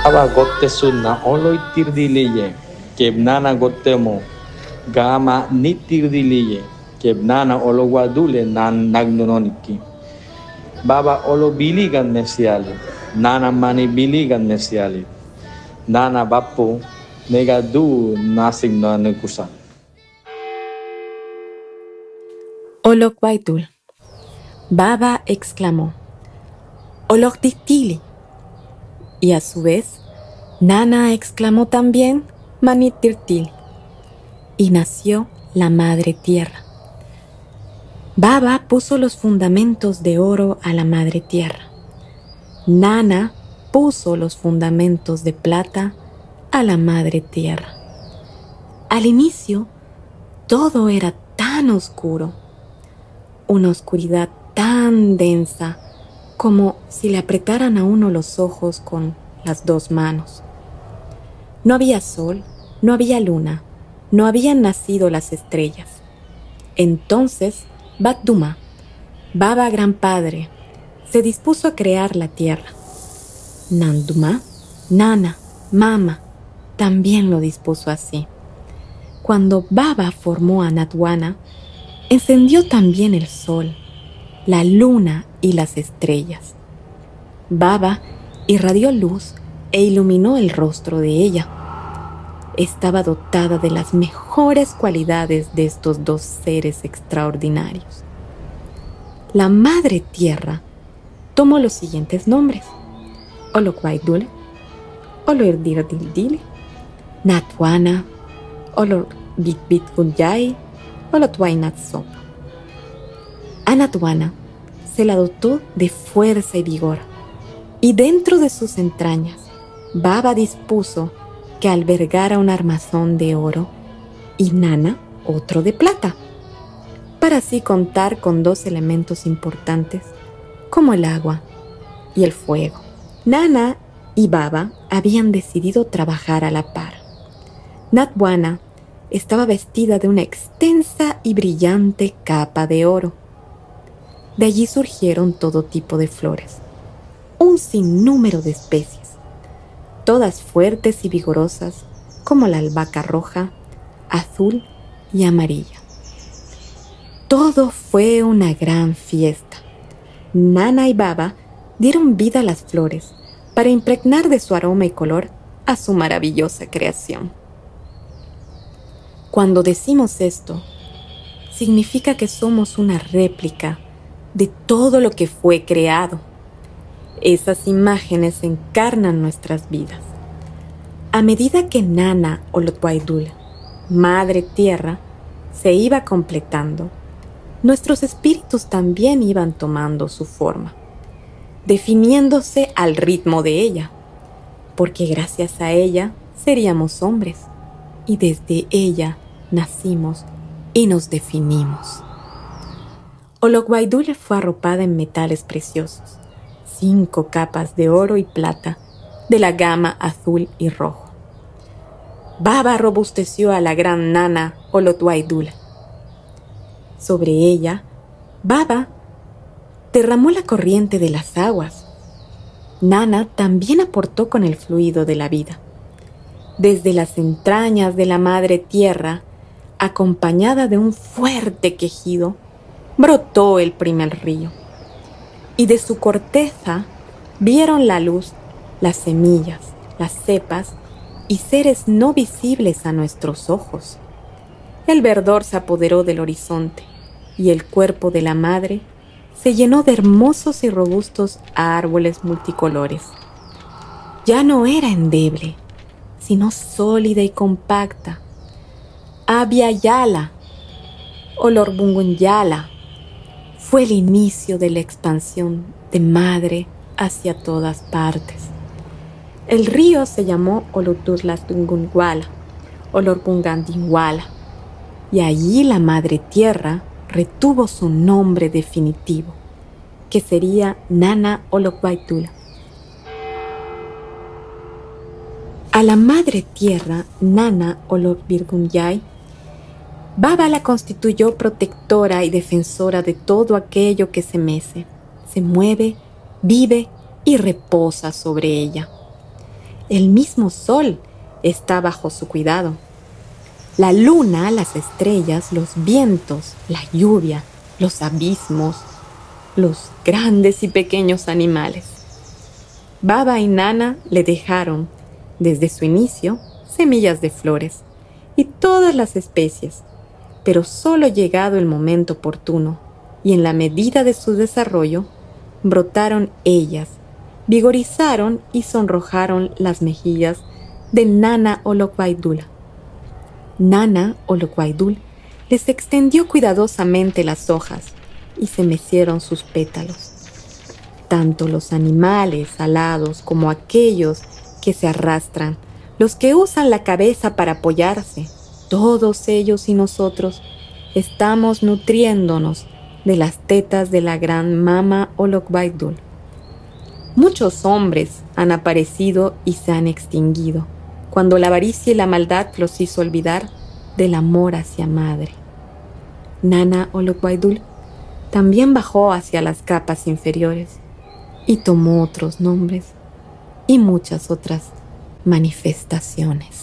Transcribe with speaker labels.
Speaker 1: Aba gotte sunna olo itirdiliye, kebnana gottemo, gama nitirdiliye, kebnana olo wadule nan nagnononiki. Baba olo biligan mesiali, nana mani biligan mesiali, nana bapu negadu nasing no kusa.
Speaker 2: Olokwaitul. Baba exclamó, Olokditili. Y a su vez, Nana exclamó también, Manitirtil. Y nació la Madre Tierra. Baba puso los fundamentos de oro a la Madre Tierra. Nana puso los fundamentos de plata a la Madre Tierra. Al inicio, todo era tan oscuro, una oscuridad tan densa como si le apretaran a uno los ojos con las dos manos. No había sol, no había luna, no habían nacido las estrellas. Entonces, Bat-Duma, Baba Gran Padre, se dispuso a crear la tierra. Nanduma, Nana, Mama, también lo dispuso así. Cuando Baba formó a Natwana, encendió también el sol, la luna y las estrellas. Baba irradió luz e iluminó el rostro de ella. Estaba dotada de las mejores cualidades de estos dos seres extraordinarios. La Madre Tierra tomó los siguientes nombres: Oloquaidule, Oloirdirdildile, Natwana, Olor Bitbitkunyai, Olotwainatsop. A Natwana se la dotó de fuerza y vigor, y dentro de sus entrañas, Baba dispuso que albergara un armazón de oro y Nana otro de plata, para así contar con dos elementos importantes como el agua y el fuego. Nana y Baba habían decidido trabajar a la par. Natwana estaba vestida de una extensa y brillante capa de oro. De allí surgieron todo tipo de flores, un sinnúmero de especies, todas fuertes y vigorosas como la albahaca roja, azul y amarilla. Todo fue una gran fiesta. Nana y Baba dieron vida a las flores para impregnar de su aroma y color a su maravillosa creación. Cuando decimos esto, significa que somos una réplica de todo lo que fue creado. Esas imágenes encarnan nuestras vidas. A medida que Nana o Lotwaidul, Madre Tierra, se iba completando, nuestros espíritus también iban tomando su forma, definiéndose al ritmo de ella, porque gracias a ella seríamos hombres y desde ella nacimos y nos definimos. Olokwaidule fue arropada en metales preciosos, cinco capas de oro y plata de la gama azul y rojo. Baba robusteció a la gran nana Olotwaidula. Sobre ella, Baba derramó la corriente de las aguas. Nana también aportó con el fluido de la vida. Desde las entrañas de la madre tierra, acompañada de un fuerte quejido, brotó el primer río. Y de su corteza vieron la luz las semillas, las cepas y seres no visibles a nuestros ojos. El verdor se apoderó del horizonte y el cuerpo de la madre se llenó de hermosos y robustos árboles multicolores. Ya no era endeble, sino sólida y compacta. Abya Yala, Olor Bungunyala, fue el inicio de la expansión de madre hacia todas partes. El río se llamó Oloturlastungunguala, Olorpungandinguala, y allí la madre tierra retuvo su nombre definitivo, que sería Nana Olokwaitula. A la madre tierra, Nana Olokvirgunyai, Baba la constituyó protectora y defensora de todo aquello que se mece, se mueve, vive y reposa sobre ella. El mismo sol está bajo su cuidado. La luna, las estrellas, los vientos, la lluvia, los abismos, los grandes y pequeños animales. Baba y Nana le dejaron, desde su inicio, semillas de flores y todas las especies, pero solo llegado el momento oportuno y en la medida de su desarrollo, brotaron ellas, vigorizaron y sonrojaron las mejillas de Nana Olokwaidula. Nana Olokwaidul les extendió cuidadosamente las hojas y se mecieron sus pétalos. Tanto los animales alados como aquellos que se arrastran, los que usan la cabeza para apoyarse, todos ellos y nosotros estamos nutriéndonos de las tetas de la gran mama Olokbaidul. Muchos hombres han aparecido y se han extinguido cuando la avaricia y la maldad los hizo olvidar del amor hacia madre. Nana Olokwaidul también bajó hacia las capas inferiores y tomó otros nombres y muchas otras manifestaciones.